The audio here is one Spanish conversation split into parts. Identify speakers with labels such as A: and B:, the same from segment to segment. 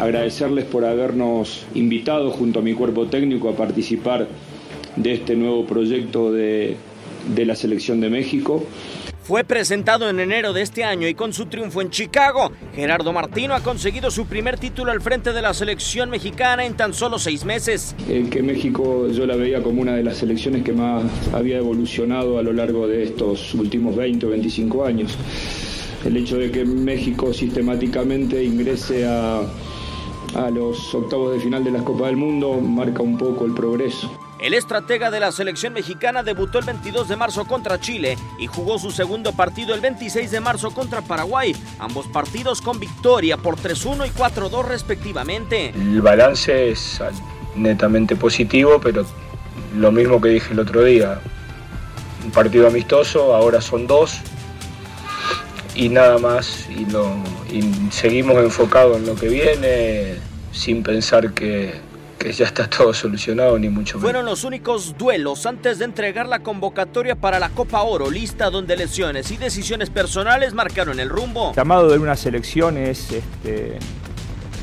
A: Agradecerles por habernos invitado junto a mi cuerpo técnico a participar de este nuevo proyecto de, de la selección de México.
B: Fue presentado en enero de este año y con su triunfo en Chicago, Gerardo Martino ha conseguido su primer título al frente de la selección mexicana en tan solo seis meses.
A: En que México yo la veía como una de las selecciones que más había evolucionado a lo largo de estos últimos 20 o 25 años. El hecho de que México sistemáticamente ingrese a, a los octavos de final de la Copa del Mundo marca un poco el progreso.
B: El estratega de la selección mexicana debutó el 22 de marzo contra Chile y jugó su segundo partido el 26 de marzo contra Paraguay, ambos partidos con victoria por 3-1 y 4-2 respectivamente.
A: El balance es netamente positivo, pero lo mismo que dije el otro día, un partido amistoso, ahora son dos y nada más, y, y seguimos enfocados en lo que viene sin pensar que que ya está todo solucionado, ni mucho menos.
B: Fueron los únicos duelos antes de entregar la convocatoria para la Copa Oro, lista donde lesiones y decisiones personales marcaron el rumbo.
C: El llamado de una selección es este,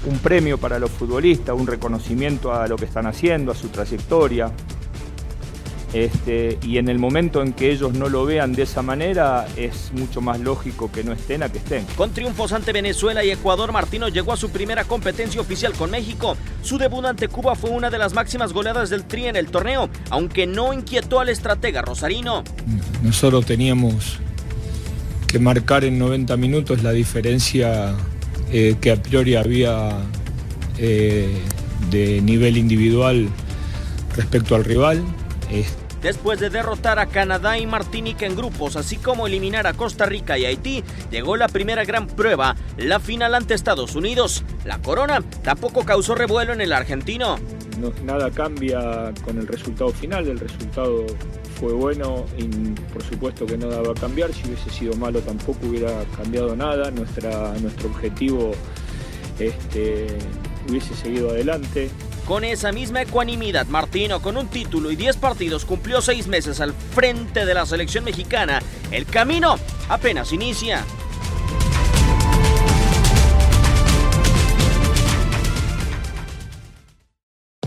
C: un premio para los futbolistas, un reconocimiento a lo que están haciendo, a su trayectoria. Este, y en el momento en que ellos no lo vean de esa manera, es mucho más lógico que no estén a que estén.
B: Con triunfos ante Venezuela y Ecuador, Martino llegó a su primera competencia oficial con México. Su debut ante Cuba fue una de las máximas goleadas del Tri en el torneo, aunque no inquietó al estratega Rosarino.
D: Nosotros teníamos que marcar en 90 minutos la diferencia eh, que a priori había eh, de nivel individual respecto al rival.
B: Después de derrotar a Canadá y Martinica en grupos, así como eliminar a Costa Rica y Haití, llegó la primera gran prueba, la final ante Estados Unidos. La corona tampoco causó revuelo en el argentino.
C: No, nada cambia con el resultado final, el resultado fue bueno y por supuesto que nada va a cambiar, si hubiese sido malo tampoco hubiera cambiado nada, Nuestra, nuestro objetivo este, hubiese seguido adelante.
B: Con esa misma ecuanimidad, Martino, con un título y 10 partidos, cumplió 6 meses al frente de la selección mexicana. El camino apenas inicia.